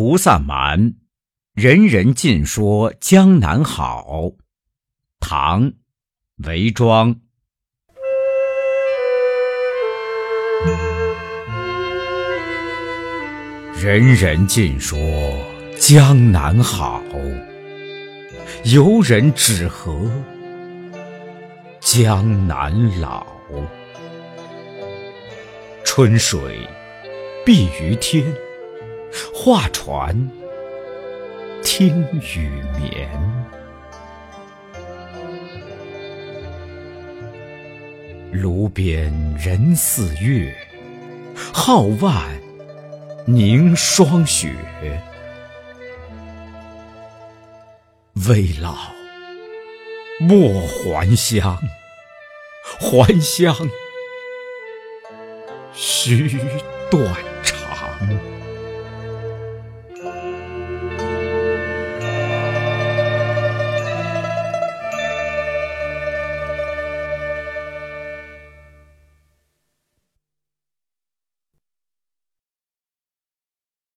菩萨蛮，人人尽说江南好。唐，韦庄。人人尽说江南好，游人只合江南老。春水碧于天，画船听雨眠。炉边人似月，皓腕凝霜雪。危老莫还乡，还乡。须断肠。